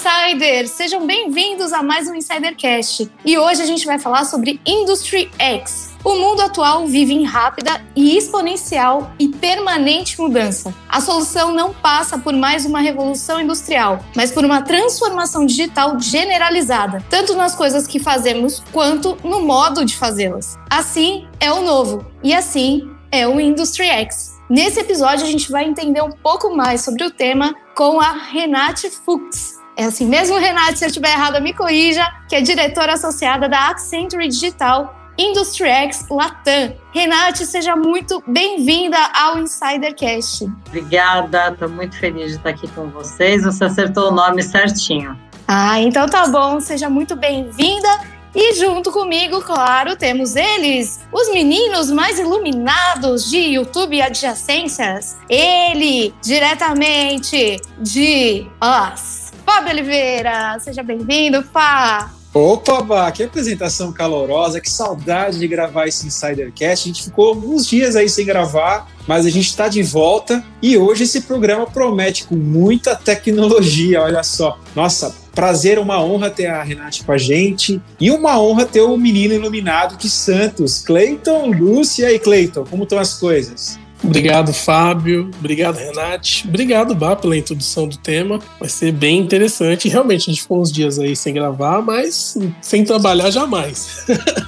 Insiders! Sejam bem-vindos a mais um Insidercast. E hoje a gente vai falar sobre Industry X. O mundo atual vive em rápida e exponencial e permanente mudança. A solução não passa por mais uma revolução industrial, mas por uma transformação digital generalizada, tanto nas coisas que fazemos quanto no modo de fazê-las. Assim é o novo e assim é o Industry X. Nesse episódio, a gente vai entender um pouco mais sobre o tema com a Renate Fuchs. É assim mesmo, Renate, se eu estiver errada, me corrija, que é diretora associada da Accenture Digital Industry X Latam. Renate, seja muito bem-vinda ao Insidercast. Obrigada, estou muito feliz de estar aqui com vocês. Você acertou o nome certinho. Ah, então tá bom, seja muito bem-vinda. E junto comigo, claro, temos eles, os meninos mais iluminados de YouTube e adjacências. Ele, diretamente de Us. Fábio Oliveira, seja bem-vindo, Fá. Opa, que apresentação calorosa, que saudade de gravar esse Insidercast. A gente ficou alguns dias aí sem gravar, mas a gente está de volta e hoje esse programa promete com muita tecnologia, olha só. Nossa, prazer, uma honra ter a Renate com a gente e uma honra ter o menino iluminado de Santos, Cleiton, Lúcia e Cleiton. Como estão as coisas? Obrigado, Fábio. Obrigado, Renate. Obrigado, Bá, pela introdução do tema. Vai ser bem interessante. Realmente, a gente ficou uns dias aí sem gravar, mas sem trabalhar jamais.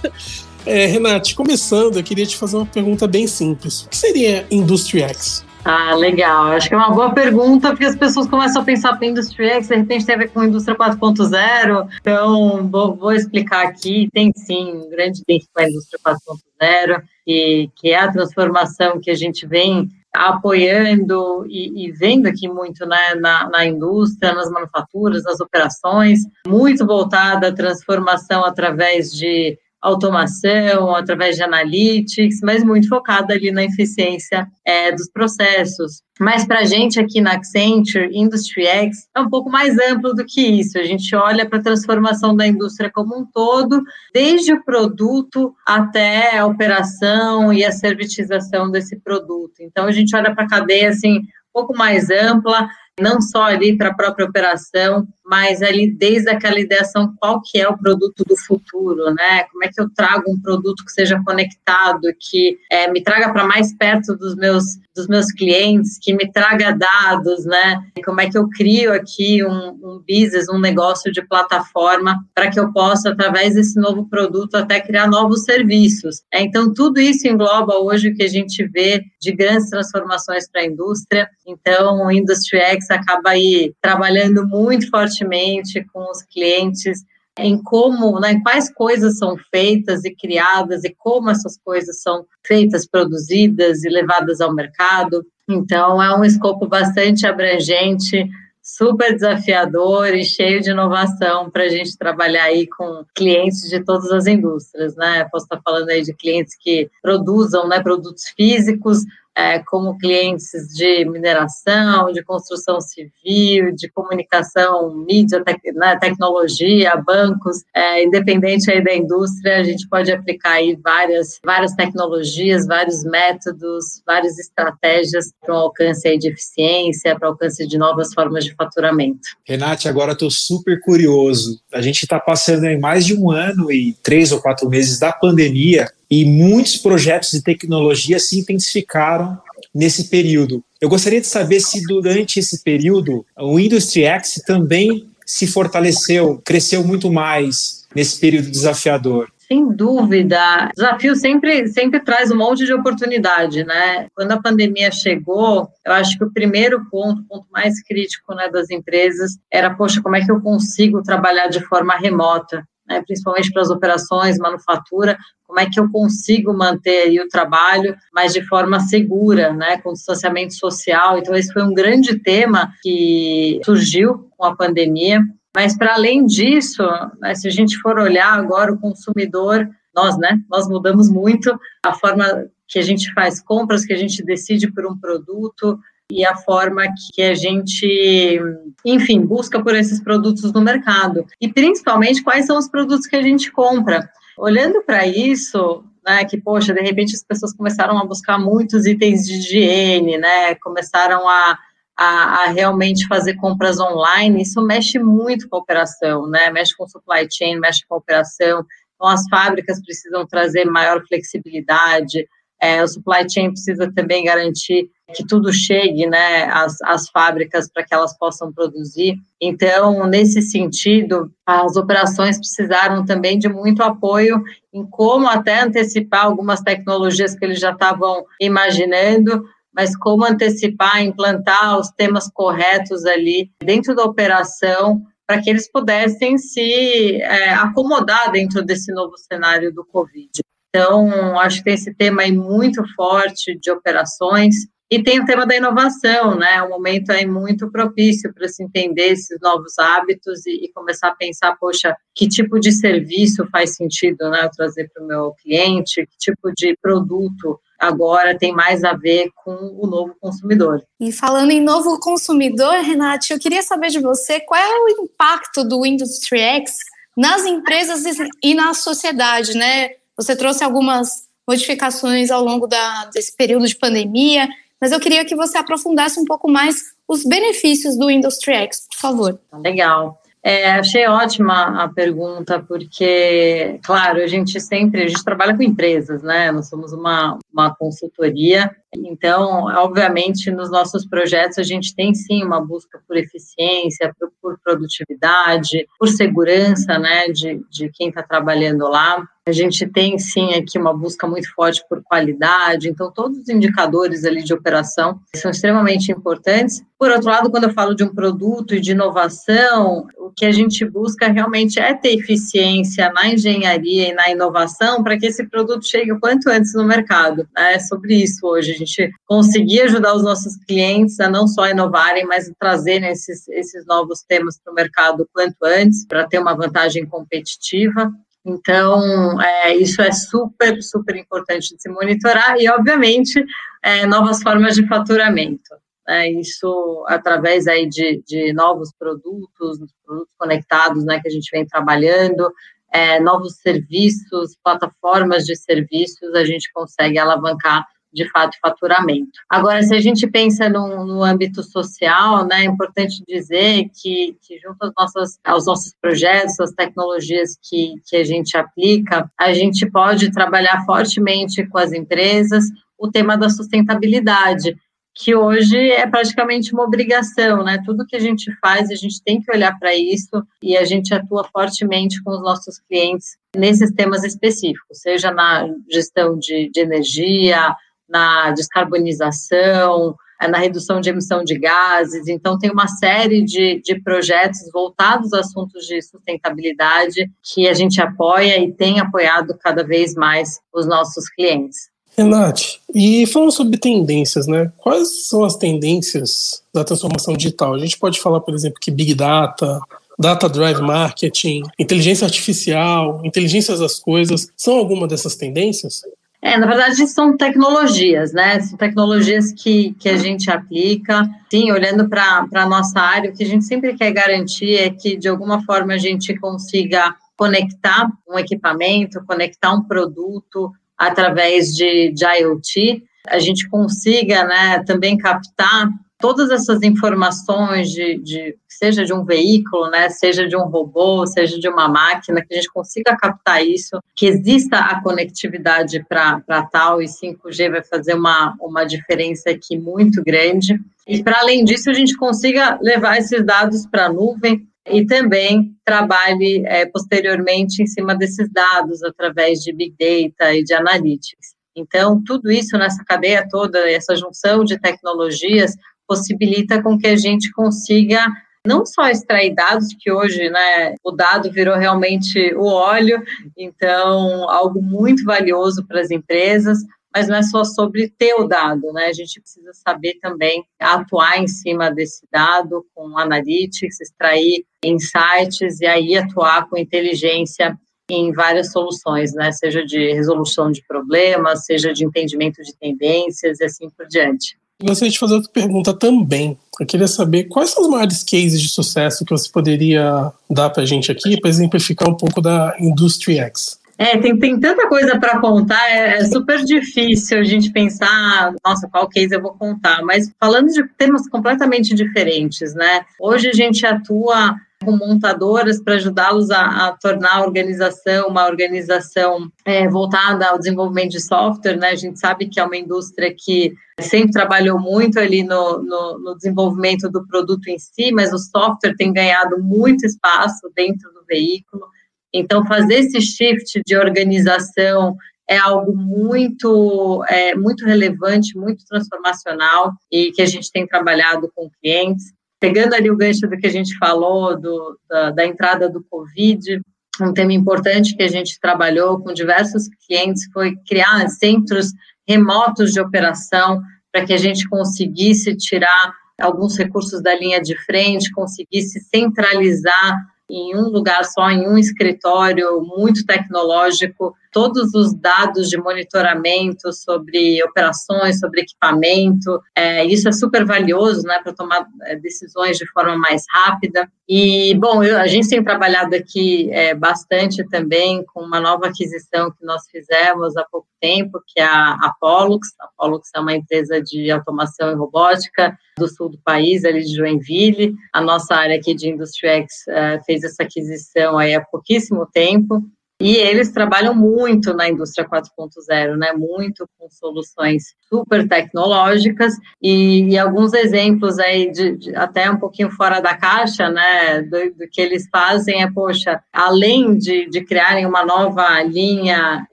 é, Renate, começando, eu queria te fazer uma pergunta bem simples. O que seria Industry X? Ah, legal. Acho que é uma boa pergunta, porque as pessoas começam a pensar para Industry X, de repente tem a ver com Indústria 4.0. Então, vou, vou, explicar aqui. Tem sim um grande link com a Indústria 4.0, que, que é a transformação que a gente vem apoiando e, e, vendo aqui muito né, na, na, indústria, nas manufaturas, nas operações, muito voltada à transformação através de automação, através de analytics, mas muito focada ali na eficiência é, dos processos. Mas para a gente aqui na Accenture, Industry X é um pouco mais amplo do que isso. A gente olha para a transformação da indústria como um todo, desde o produto até a operação e a servitização desse produto. Então a gente olha para a cadeia assim um pouco mais ampla, não só ali para a própria operação, mas ali desde aquela ideação qual que é o produto do futuro, né? Como é que eu trago um produto que seja conectado, que é, me traga para mais perto dos meus dos meus clientes, que me traga dados, né? Como é que eu crio aqui um, um business, um negócio de plataforma para que eu possa, através desse novo produto, até criar novos serviços. É, então, tudo isso engloba hoje o que a gente vê de grandes transformações para a indústria. Então, o Industry X acaba aí trabalhando muito fortemente constantemente com os clientes em como, né, quais coisas são feitas e criadas e como essas coisas são feitas, produzidas e levadas ao mercado. Então, é um escopo bastante abrangente, super desafiador e cheio de inovação para a gente trabalhar aí com clientes de todas as indústrias, né? Posso estar falando aí de clientes que produzam né, produtos físicos, é, como clientes de mineração, de construção civil, de comunicação, mídia, tec, né, tecnologia, bancos, é, independente aí da indústria, a gente pode aplicar aí várias, várias tecnologias, vários métodos, várias estratégias para o alcance aí de eficiência, para o alcance de novas formas de faturamento. Renate, agora estou super curioso. A gente está passando aí mais de um ano e três ou quatro meses da pandemia e muitos projetos de tecnologia se intensificaram nesse período. Eu gostaria de saber se durante esse período o Industry X também se fortaleceu, cresceu muito mais nesse período desafiador. Sem dúvida. Desafio sempre, sempre traz um monte de oportunidade, né? Quando a pandemia chegou, eu acho que o primeiro ponto, o ponto mais crítico né, das empresas, era, poxa, como é que eu consigo trabalhar de forma remota? Né, principalmente para as operações, manufatura, como é que eu consigo manter o trabalho, mas de forma segura, né, com distanciamento social. Então, esse foi um grande tema que surgiu com a pandemia. Mas, para além disso, né, se a gente for olhar agora o consumidor, nós, né, nós mudamos muito a forma que a gente faz compras, que a gente decide por um produto, e a forma que a gente, enfim, busca por esses produtos no mercado. E principalmente quais são os produtos que a gente compra. Olhando para isso, né, que, poxa, de repente as pessoas começaram a buscar muitos itens de higiene, né, começaram a, a, a, realmente fazer compras online, isso mexe muito com a operação, né? Mexe com supply chain, mexe com a operação. Então, as fábricas precisam trazer maior flexibilidade, é, o supply chain precisa também garantir que tudo chegue né, às, às fábricas para que elas possam produzir. Então, nesse sentido, as operações precisaram também de muito apoio em como até antecipar algumas tecnologias que eles já estavam imaginando, mas como antecipar, implantar os temas corretos ali dentro da operação para que eles pudessem se é, acomodar dentro desse novo cenário do Covid. Então, acho que tem esse tema aí muito forte de operações e tem o tema da inovação, né? Um momento aí muito propício para se entender esses novos hábitos e, e, começar a pensar, poxa, que tipo de serviço faz sentido, né? Eu trazer para o meu cliente, que tipo de produto agora tem mais a ver com o novo consumidor. E falando em novo consumidor, Renate, eu queria saber de você qual é o impacto do Industry X nas empresas e na sociedade, né? Você trouxe algumas modificações ao longo da, desse período de pandemia, mas eu queria que você aprofundasse um pouco mais os benefícios do Industry X, por favor. Legal. É, achei ótima a pergunta, porque, claro, a gente sempre, a gente trabalha com empresas, né? Nós somos uma, uma consultoria, então, obviamente, nos nossos projetos a gente tem sim uma busca por eficiência, por, por produtividade, por segurança, né, de, de quem está trabalhando lá. A gente tem sim aqui uma busca muito forte por qualidade, então todos os indicadores ali de operação são extremamente importantes. Por outro lado, quando eu falo de um produto e de inovação, o que a gente busca realmente é ter eficiência na engenharia e na inovação para que esse produto chegue o quanto antes no mercado. É sobre isso hoje, gente conseguir ajudar os nossos clientes a não só inovarem, mas trazerem esses, esses novos temas para o mercado quanto antes, para ter uma vantagem competitiva. Então, é, isso é super, super importante de se monitorar e, obviamente, é, novas formas de faturamento. É, isso através aí de, de novos produtos, produtos conectados né, que a gente vem trabalhando, é, novos serviços, plataformas de serviços, a gente consegue alavancar de fato, faturamento. Agora, se a gente pensa no, no âmbito social, né, é importante dizer que, que junto às nossas, aos nossos projetos, às tecnologias que, que a gente aplica, a gente pode trabalhar fortemente com as empresas o tema da sustentabilidade, que hoje é praticamente uma obrigação, né? Tudo que a gente faz, a gente tem que olhar para isso e a gente atua fortemente com os nossos clientes nesses temas específicos, seja na gestão de, de energia, na descarbonização, é, na redução de emissão de gases. Então, tem uma série de, de projetos voltados a assuntos de sustentabilidade que a gente apoia e tem apoiado cada vez mais os nossos clientes. Renate, e falando sobre tendências, né? Quais são as tendências da transformação digital? A gente pode falar, por exemplo, que Big Data, Data Drive Marketing, inteligência artificial, inteligências das coisas, são alguma dessas tendências? É, na verdade, são tecnologias, né? São tecnologias que, que a gente aplica. Sim, olhando para a nossa área, o que a gente sempre quer garantir é que, de alguma forma, a gente consiga conectar um equipamento, conectar um produto através de, de IoT, a gente consiga né, também captar todas essas informações de, de, seja de um veículo, né, seja de um robô, seja de uma máquina, que a gente consiga captar isso, que exista a conectividade para tal, e 5G vai fazer uma, uma diferença aqui muito grande. E para além disso, a gente consiga levar esses dados para a nuvem e também trabalhe é, posteriormente em cima desses dados através de Big Data e de Analytics. Então, tudo isso nessa cadeia toda, essa junção de tecnologias, possibilita com que a gente consiga não só extrair dados, que hoje né, o dado virou realmente o óleo, então algo muito valioso para as empresas, mas não é só sobre ter o dado, né? A gente precisa saber também atuar em cima desse dado com analytics, extrair insights e aí atuar com inteligência em várias soluções, né? Seja de resolução de problemas, seja de entendimento de tendências e assim por diante. Gostaria de fazer outra pergunta também. Eu queria saber quais são os maiores cases de sucesso que você poderia dar para a gente aqui para exemplificar um pouco da Industry X. É, tem, tem tanta coisa para contar, é, é, super difícil a gente pensar, nossa, qual case eu vou contar. Mas falando de temas completamente diferentes, né? Hoje a gente atua com montadoras para ajudá-los a, a, tornar a organização uma organização é, voltada ao desenvolvimento de software, né? A gente sabe que é uma indústria que sempre trabalhou muito ali no, no, no desenvolvimento do produto em si, mas o software tem ganhado muito espaço dentro do veículo. Então, fazer esse shift de organização é algo muito, é, muito relevante, muito transformacional e que a gente tem trabalhado com clientes. Pegando ali o gancho do que a gente falou, do, da, da entrada do Covid, um tema importante que a gente trabalhou com diversos clientes foi criar centros remotos de operação para que a gente conseguisse tirar alguns recursos da linha de frente, conseguisse centralizar em um lugar só, em um escritório muito tecnológico, todos os dados de monitoramento sobre operações, sobre equipamento. É, isso é super valioso né, para tomar é, decisões de forma mais rápida. E, bom, eu, a gente tem trabalhado aqui é, bastante também com uma nova aquisição que nós fizemos há pouco tempo, que é a, a Pollux. A Pollux é uma empresa de automação e robótica do sul do país, ali de Joinville. A nossa área aqui de Industry é, fez essa aquisição aí há pouquíssimo tempo. E eles trabalham muito na indústria 4.0, né? Muito com soluções super tecnológicas e, e alguns exemplos aí de, de, até um pouquinho fora da caixa, né? Do, do que eles fazem é, poxa, além de, de criarem uma nova linha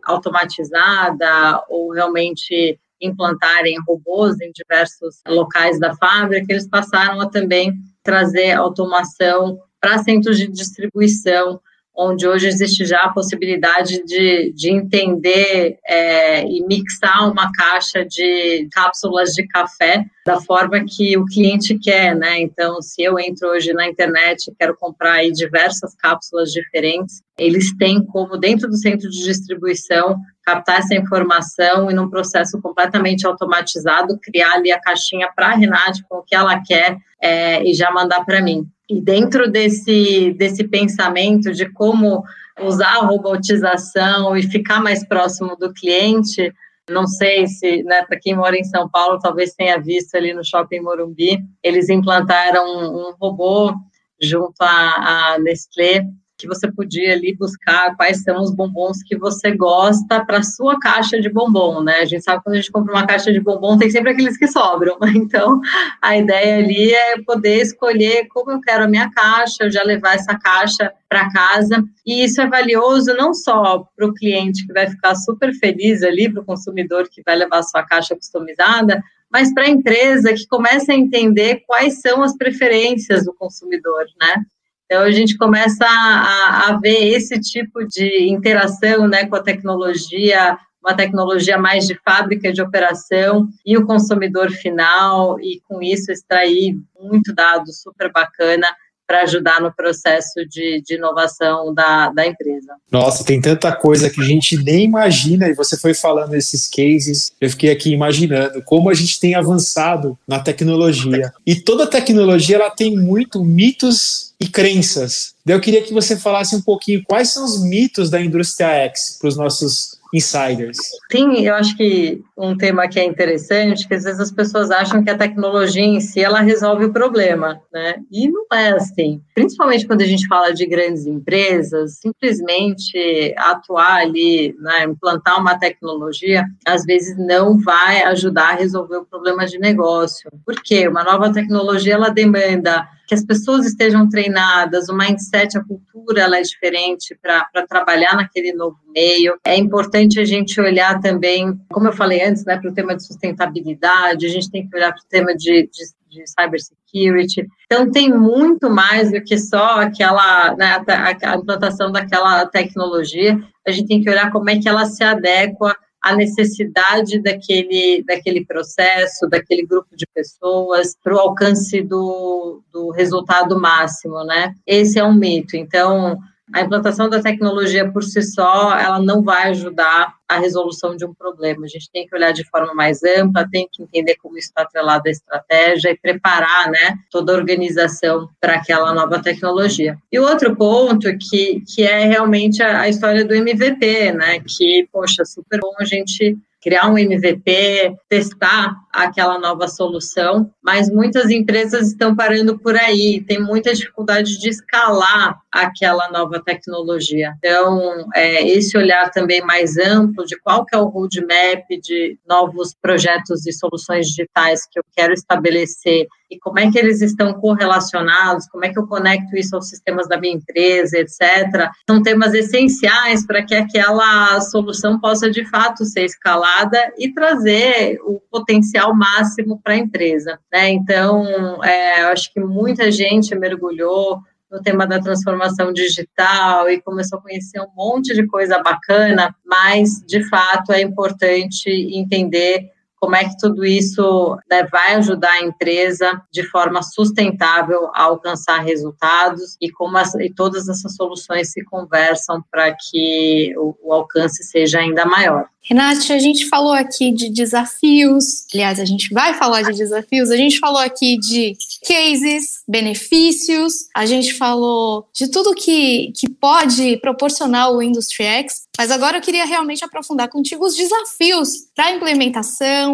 automatizada ou realmente implantarem robôs em diversos locais da fábrica, eles passaram a também trazer automação para centros de distribuição onde hoje existe já a possibilidade de, de entender é, e mixar uma caixa de cápsulas de café da forma que o cliente quer, né? Então, se eu entro hoje na internet e quero comprar aí diversas cápsulas diferentes, eles têm como, dentro do centro de distribuição, captar essa informação e num processo completamente automatizado, criar ali a caixinha para a Renate com o que ela quer é, e já mandar para mim. E dentro desse, desse pensamento de como usar a robotização e ficar mais próximo do cliente, não sei se, né, para quem mora em São Paulo, talvez tenha visto ali no Shopping Morumbi, eles implantaram um, um robô junto à, à Nestlé que você podia ali buscar quais são os bombons que você gosta para sua caixa de bombom, né? A gente sabe que quando a gente compra uma caixa de bombom, tem sempre aqueles que sobram. Então, a ideia ali é poder escolher como eu quero a minha caixa, eu já levar essa caixa para casa. E isso é valioso não só para o cliente que vai ficar super feliz ali, para o consumidor que vai levar a sua caixa customizada, mas para a empresa que começa a entender quais são as preferências do consumidor, né? Então, a gente começa a, a ver esse tipo de interação né, com a tecnologia, uma tecnologia mais de fábrica de operação e o consumidor final, e com isso extrair muito dado super bacana para ajudar no processo de, de inovação da, da empresa. Nossa, tem tanta coisa que a gente nem imagina, e você foi falando esses cases, eu fiquei aqui imaginando como a gente tem avançado na tecnologia. E toda tecnologia ela tem muito mitos e crenças. Eu queria que você falasse um pouquinho quais são os mitos da indústria X para os nossos insiders? Sim, eu acho que um tema que é interessante, que às vezes as pessoas acham que a tecnologia em si ela resolve o problema, né? E não é assim. Principalmente quando a gente fala de grandes empresas, simplesmente atuar ali, né, implantar uma tecnologia, às vezes não vai ajudar a resolver o problema de negócio. Por quê? Uma nova tecnologia ela demanda que as pessoas estejam treinadas, o mindset, a cultura ela é diferente para trabalhar naquele novo meio. É importante a gente olhar também, como eu falei antes, né, para o tema de sustentabilidade, a gente tem que olhar para o tema de, de de cybersecurity. Então, tem muito mais do que só aquela, né, a, a implantação daquela tecnologia. A gente tem que olhar como é que ela se adequa a necessidade daquele, daquele processo, daquele grupo de pessoas, para o alcance do, do resultado máximo, né? Esse é um mito. Então, a implantação da tecnologia por si só, ela não vai ajudar a resolução de um problema. A gente tem que olhar de forma mais ampla, tem que entender como isso está atrelado à estratégia e preparar né, toda a organização para aquela nova tecnologia. E o outro ponto que, que é realmente a, a história do MVP, né, que, poxa, super bom a gente criar um MVP, testar aquela nova solução, mas muitas empresas estão parando por aí, tem muita dificuldade de escalar aquela nova tecnologia. Então, é, esse olhar também mais amplo de qual que é o roadmap de novos projetos e soluções digitais que eu quero estabelecer e como é que eles estão correlacionados, como é que eu conecto isso aos sistemas da minha empresa, etc. São temas essenciais para que aquela solução possa de fato ser escalada e trazer o potencial máximo para a empresa. Né? Então, é, eu acho que muita gente mergulhou no tema da transformação digital e começou a conhecer um monte de coisa bacana, mas de fato é importante entender como é que tudo isso né, vai ajudar a empresa de forma sustentável a alcançar resultados e como as, e todas essas soluções se conversam para que o, o alcance seja ainda maior. Renate, a gente falou aqui de desafios, aliás, a gente vai falar de desafios, a gente falou aqui de cases, benefícios, a gente falou de tudo que, que pode proporcionar o Industry X, mas agora eu queria realmente aprofundar contigo os desafios para a implementação,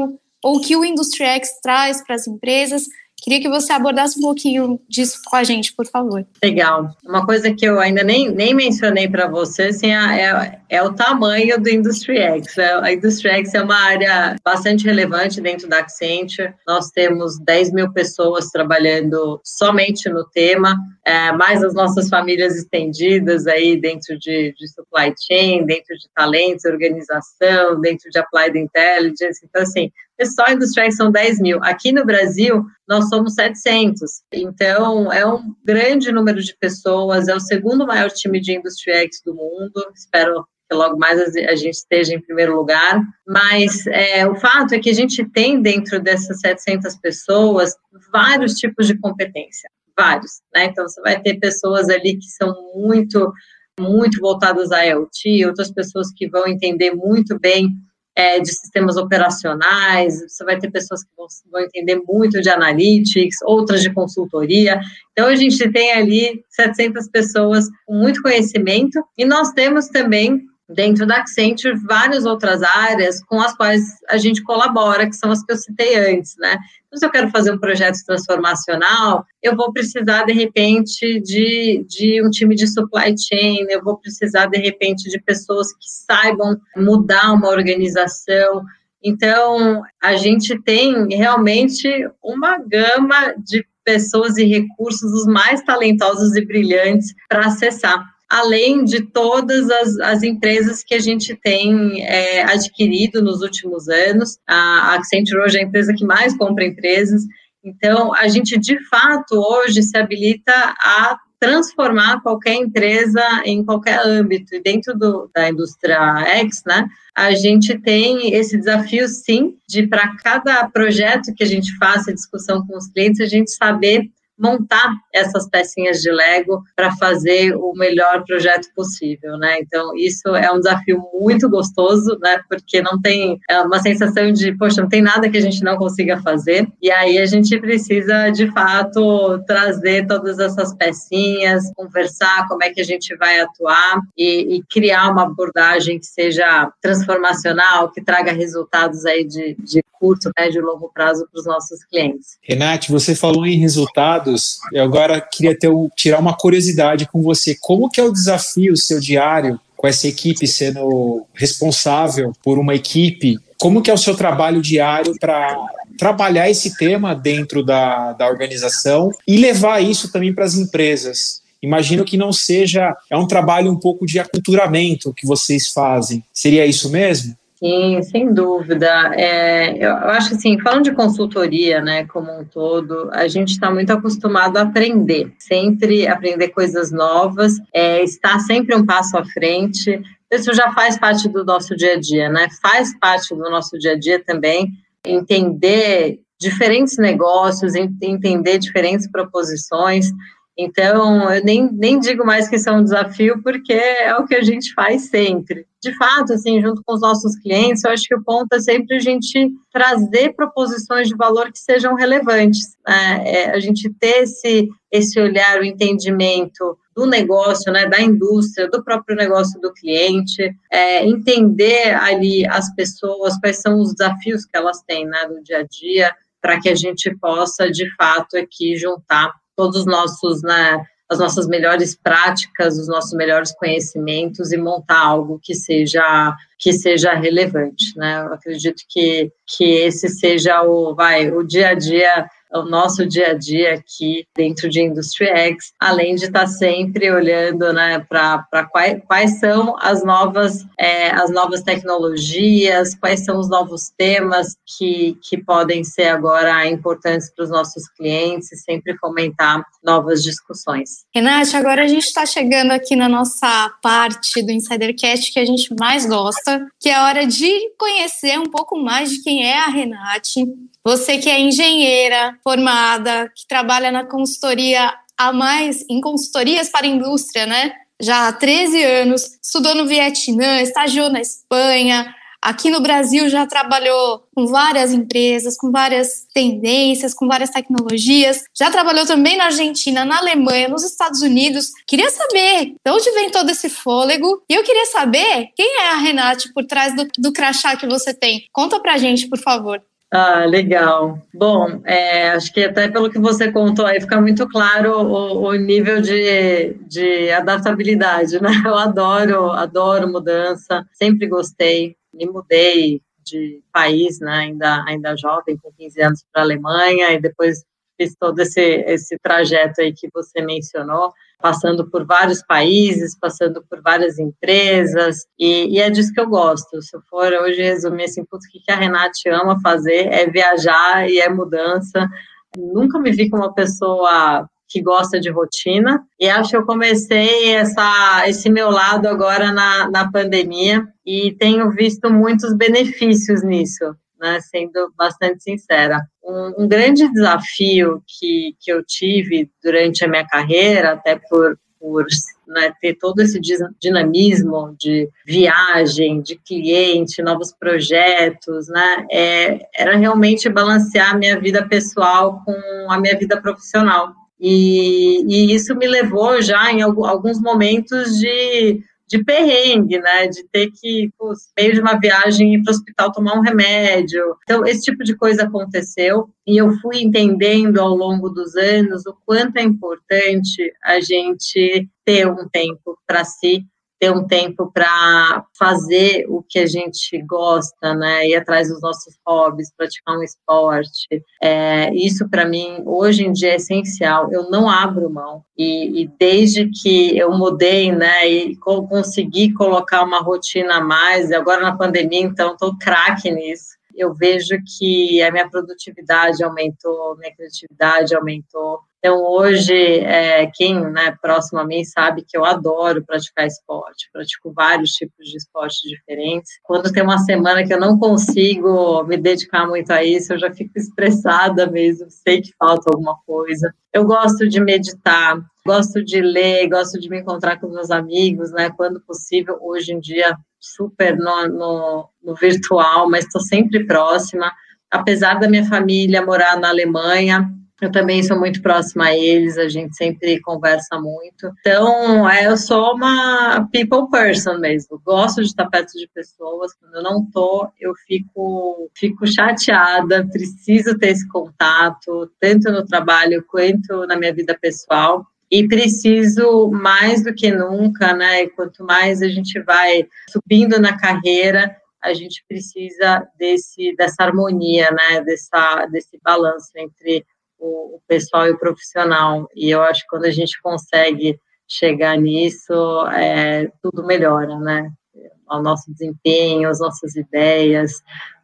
ou que o Industry X traz para as empresas Queria que você abordasse um pouquinho disso com a gente, por favor. Legal. Uma coisa que eu ainda nem, nem mencionei para você assim, é, é, o tamanho do Industry X. É, a Industry X é uma área bastante relevante dentro da Accenture. Nós temos 10 mil pessoas trabalhando somente no tema, é, mais as nossas famílias estendidas aí dentro de, de supply chain, dentro de talentos, organização, dentro de applied intelligence. Então, assim, só industriais são 10 mil. Aqui no Brasil, nós somos 700. Então, é um grande número de pessoas, é o segundo maior time de X do mundo. Espero que logo mais a gente esteja em primeiro lugar. Mas é, o fato é que a gente tem dentro dessas 700 pessoas vários tipos de competência, vários. Né? Então, você vai ter pessoas ali que são muito, muito voltadas a IoT, outras pessoas que vão entender muito bem é, de sistemas operacionais, você vai ter pessoas que vão, vão, entender muito de analytics, outras de consultoria. Então, a gente tem ali 700 pessoas com muito conhecimento e nós temos também dentro da Accenture várias outras áreas com as quais a gente colabora, que são as que eu citei antes, né? Então, se eu quero fazer um projeto transformacional, eu vou precisar, de repente, de, de um time de supply chain, eu vou precisar, de repente, de pessoas que saibam mudar uma organização. Então, a gente tem realmente uma gama de pessoas e recursos os mais talentosos e brilhantes para acessar além de todas as, as empresas que a gente tem é, adquirido nos últimos anos. A Accenture hoje é a empresa que mais compra empresas. Então, a gente, de fato, hoje se habilita a transformar qualquer empresa em qualquer âmbito. E dentro do, da indústria X, né, a gente tem esse desafio, sim, de para cada projeto que a gente faça discussão com os clientes, a gente saber montar essas pecinhas de Lego para fazer o melhor projeto possível, né? Então, isso é um desafio muito gostoso, né? Porque não tem é uma sensação de, poxa, não tem nada que a gente não consiga fazer. E aí a gente precisa, de fato, trazer todas essas pecinhas, conversar como é que a gente vai atuar e, e criar uma abordagem que seja transformacional, que traga resultados aí de, de curto, médio e longo prazo para os nossos clientes. Renate, você falou em resultados, eu agora queria ter, tirar uma curiosidade com você. Como que é o desafio seu diário com essa equipe sendo responsável por uma equipe? Como que é o seu trabalho diário para trabalhar esse tema dentro da, da organização e levar isso também para as empresas? Imagino que não seja, é um trabalho um pouco de aculturamento que vocês fazem. Seria isso mesmo? Sim, sem dúvida. É, eu acho assim, falando de consultoria, né, como um todo, a gente está muito acostumado a aprender, sempre aprender coisas novas, é, estar sempre um passo à frente. Isso já faz parte do nosso dia a dia, né? Faz parte do nosso dia a dia também entender diferentes negócios, entender diferentes proposições. Então, eu nem, nem digo mais que isso é um desafio, porque é o que a gente faz sempre. De fato, assim, junto com os nossos clientes, eu acho que o ponto é sempre a gente trazer proposições de valor que sejam relevantes. Né? É, a gente ter esse, esse olhar, o entendimento do negócio, né, da indústria, do próprio negócio do cliente, é, entender ali as pessoas, quais são os desafios que elas têm né, no dia a dia, para que a gente possa, de fato, aqui juntar todos os nossos, né, as nossas melhores práticas, os nossos melhores conhecimentos e montar algo que seja que seja relevante, né? Eu acredito que que esse seja o vai o dia a dia o nosso dia a dia aqui dentro de Industry X, além de estar sempre olhando né, para quais, quais são as novas, é, as novas tecnologias, quais são os novos temas que, que podem ser agora importantes para os nossos clientes e sempre fomentar novas discussões. Renate, agora a gente está chegando aqui na nossa parte do Insidercast que a gente mais gosta, que é a hora de conhecer um pouco mais de quem é a Renate, você que é engenheira formada, que trabalha na consultoria há mais em consultorias para a indústria, né? Já há 13 anos, estudou no Vietnã, estagiou na Espanha, aqui no Brasil já trabalhou com várias empresas, com várias tendências, com várias tecnologias. Já trabalhou também na Argentina, na Alemanha, nos Estados Unidos. Queria saber de onde vem todo esse fôlego. E eu queria saber quem é a Renate por trás do, do crachá que você tem. Conta pra gente, por favor. Ah, legal. Bom, é, acho que até pelo que você contou aí fica muito claro o, o nível de, de adaptabilidade, né? Eu adoro, adoro mudança, sempre gostei, me mudei de país, né? Ainda, ainda jovem, com 15 anos para a Alemanha, e depois fiz todo esse, esse trajeto aí que você mencionou passando por vários países, passando por várias empresas, e, e, é disso que eu gosto. Se eu for hoje resumir assim, putz, o que a Renate ama fazer é viajar e é mudança. Nunca me vi como uma pessoa que gosta de rotina, e acho que eu comecei essa, esse meu lado agora na, na pandemia, e tenho visto muitos benefícios nisso né, sendo bastante sincera. Um, um, grande desafio que, que eu tive durante a minha carreira, até por, por né, ter todo esse dinamismo de viagem, de cliente, novos projetos, né, é, era realmente balancear a minha vida pessoal com a minha vida profissional. E, e isso me levou já em alguns momentos de de perrengue, né? De ter que, pô, meio de uma viagem, ir para o hospital tomar um remédio. Então, esse tipo de coisa aconteceu e eu fui entendendo ao longo dos anos o quanto é importante a gente ter um tempo para si, ter um tempo para fazer o que a gente gosta, né? Ir atrás dos nossos hobbies, praticar um esporte. É, isso para mim hoje em dia é essencial. Eu não abro mão e, e desde que eu mudei, né? E consegui colocar uma rotina a mais. Agora na pandemia, então, estou craque nisso eu vejo que a minha produtividade aumentou, minha criatividade aumentou. Então, hoje, é, quem né, próximo a mim sabe que eu adoro praticar esporte, pratico vários tipos de esportes diferentes. Quando tem uma semana que eu não consigo me dedicar muito a isso, eu já fico estressada mesmo, sei que falta alguma coisa. Eu gosto de meditar, gosto de ler, gosto de me encontrar com meus amigos, né, quando possível. Hoje em dia, super no, no, no virtual, mas estou sempre próxima. Apesar da minha família morar na Alemanha, eu também sou muito próxima a eles, a gente sempre conversa muito. Então, é, eu sou uma people person mesmo. Gosto de estar perto de pessoas. Quando eu não tô, eu fico, fico chateada. Preciso ter esse contato, tanto no trabalho quanto na minha vida pessoal e preciso mais do que nunca, né? Quanto mais a gente vai subindo na carreira, a gente precisa desse dessa harmonia, né? Dessa desse balanço entre o, o pessoal e o profissional. E eu acho que quando a gente consegue chegar nisso, é, tudo melhora, né? O nosso desempenho, as nossas ideias.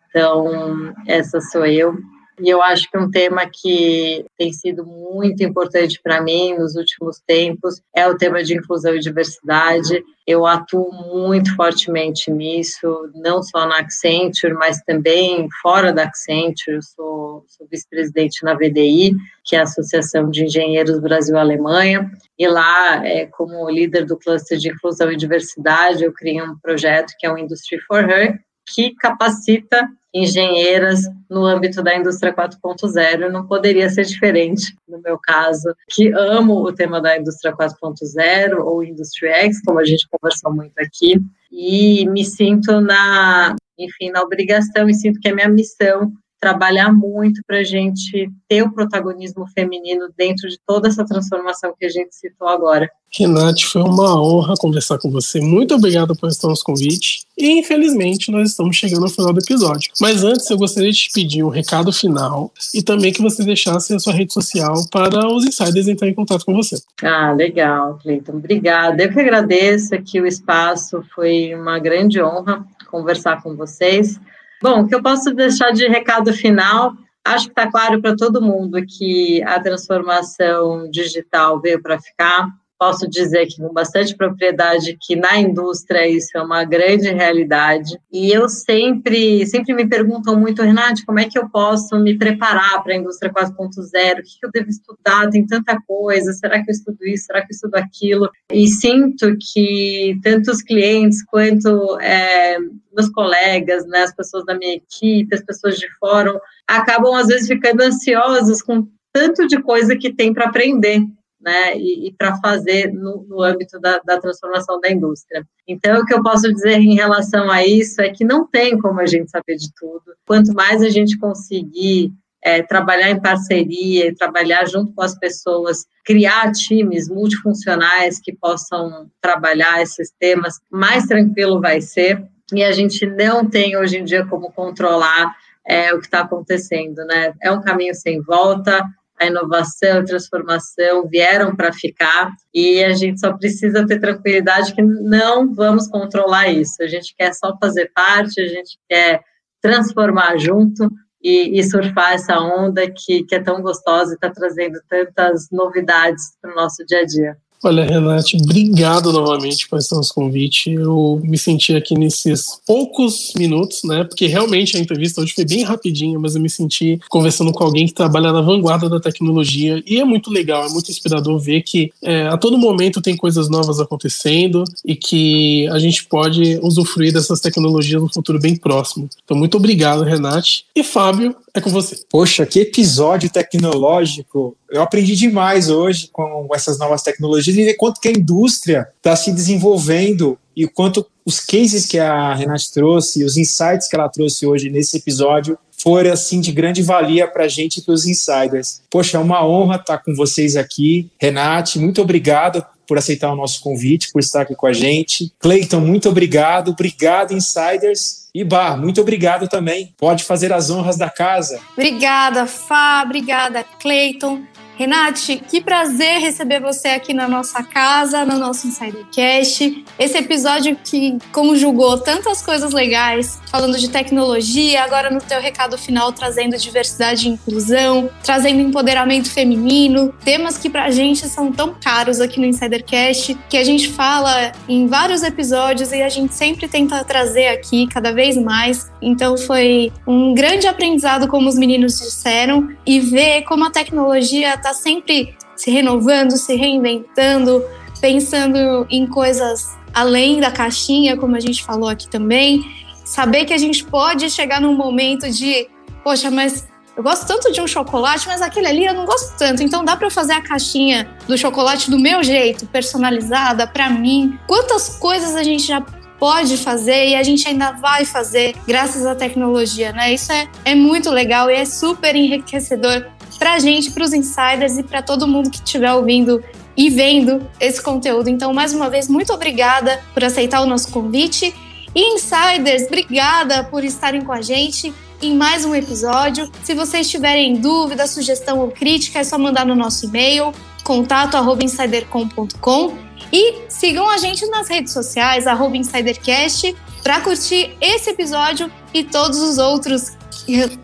Então, essa sou eu. E eu acho que um tema que tem sido muito importante para mim nos últimos tempos é o tema de inclusão e diversidade. Eu atuo muito fortemente nisso, não só na Accenture, mas também fora da Accenture. Eu sou, sou vice-presidente na VDI, que é a Associação de Engenheiros Brasil-Alemanha, e lá, é, como líder do cluster de inclusão e diversidade, eu criei um projeto que é o Industry for Her, que capacita engenheiras no âmbito da indústria 4.0. Não poderia ser diferente no meu caso, que amo o tema da indústria 4.0 ou Industry X, como a gente conversou muito aqui, e me sinto na, enfim, na obrigação e sinto que é minha missão trabalhar muito para a gente ter o protagonismo feminino dentro de toda essa transformação que a gente citou agora. Renate, foi uma honra conversar com você. Muito obrigado por estar nos convite. E infelizmente nós estamos chegando ao final do episódio. Mas antes eu gostaria de te pedir um recado final e também que você deixasse a sua rede social para os insiders entrarem em contato com você. Ah, legal, Cleiton. Obrigada. Eu que agradeço aqui o espaço. Foi uma grande honra conversar com vocês. Bom, o que eu posso deixar de recado final? Acho que está claro para todo mundo que a transformação digital veio para ficar posso dizer aqui com bastante propriedade que na indústria isso é uma grande realidade. E eu sempre, sempre me perguntam muito, Renate, como é que eu posso me preparar para a indústria 4.0? O que eu devo estudar? Tem tanta coisa. Será que eu estudo isso? Será que eu estudo aquilo? E sinto que tanto os clientes quanto é, meus colegas, né, as pessoas da minha equipe, as pessoas de fórum, acabam às vezes ficando ansiosos com tanto de coisa que tem para aprender né, e, e para fazer no, no âmbito da, da, transformação da indústria. Então, o que eu posso dizer em relação a isso é que não tem como a gente saber de tudo. Quanto mais a gente conseguir é, trabalhar em parceria, trabalhar junto com as pessoas, criar times multifuncionais que possam trabalhar esses temas, mais tranquilo vai ser. E a gente não tem hoje em dia como controlar é, o que está acontecendo, né? É um caminho sem volta a inovação, a transformação vieram para ficar e a gente só precisa ter tranquilidade que não vamos controlar isso. A gente quer só fazer parte, a gente quer transformar junto e, e surfar essa onda que, que é tão gostosa e está trazendo tantas novidades para o nosso dia a dia. Olha, Renate, obrigado novamente por esse nosso convite. Eu me senti aqui nesses poucos minutos, né? Porque realmente a entrevista hoje foi bem rapidinha, mas eu me senti conversando com alguém que trabalha na vanguarda da tecnologia e é muito legal, é muito inspirador ver que é, a todo momento tem coisas novas acontecendo e que a gente pode usufruir dessas tecnologias no futuro bem próximo. Então, muito obrigado, Renate. E Fábio, é com você. Poxa, que episódio tecnológico eu aprendi demais hoje com essas novas tecnologias e ver quanto que a indústria está se desenvolvendo e quanto os cases que a Renate trouxe, os insights que ela trouxe hoje nesse episódio foram assim de grande valia para a gente e para os insiders. Poxa, é uma honra estar com vocês aqui. Renate, muito obrigado por aceitar o nosso convite, por estar aqui com a gente. Cleiton, muito obrigado. Obrigado, insiders. E Bar, muito obrigado também. Pode fazer as honras da casa. Obrigada, Fá. Obrigada, Cleiton. Renate, que prazer receber você aqui na nossa casa, no nosso Insidercast. Esse episódio que conjugou tantas coisas legais, falando de tecnologia, agora no teu recado final trazendo diversidade e inclusão, trazendo empoderamento feminino, temas que pra gente são tão caros aqui no Insidercast, que a gente fala em vários episódios e a gente sempre tenta trazer aqui cada vez mais. Então foi um grande aprendizado, como os meninos disseram, e ver como a tecnologia está sempre se renovando, se reinventando, pensando em coisas além da caixinha, como a gente falou aqui também. Saber que a gente pode chegar num momento de, poxa, mas eu gosto tanto de um chocolate, mas aquele ali eu não gosto tanto. Então dá para fazer a caixinha do chocolate do meu jeito, personalizada para mim. Quantas coisas a gente já pode fazer e a gente ainda vai fazer graças à tecnologia, né? Isso é, é muito legal e é super enriquecedor para a gente, para os insiders e para todo mundo que estiver ouvindo e vendo esse conteúdo. Então, mais uma vez, muito obrigada por aceitar o nosso convite. E insiders, obrigada por estarem com a gente em mais um episódio. Se vocês tiverem dúvida, sugestão ou crítica, é só mandar no nosso e-mail contato@insidercom.com e sigam a gente nas redes sociais @insidercast para curtir esse episódio e todos os outros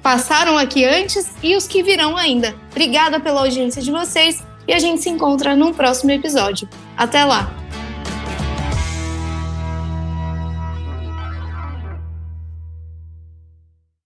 passaram aqui antes e os que virão ainda. Obrigada pela audiência de vocês e a gente se encontra no próximo episódio. Até lá!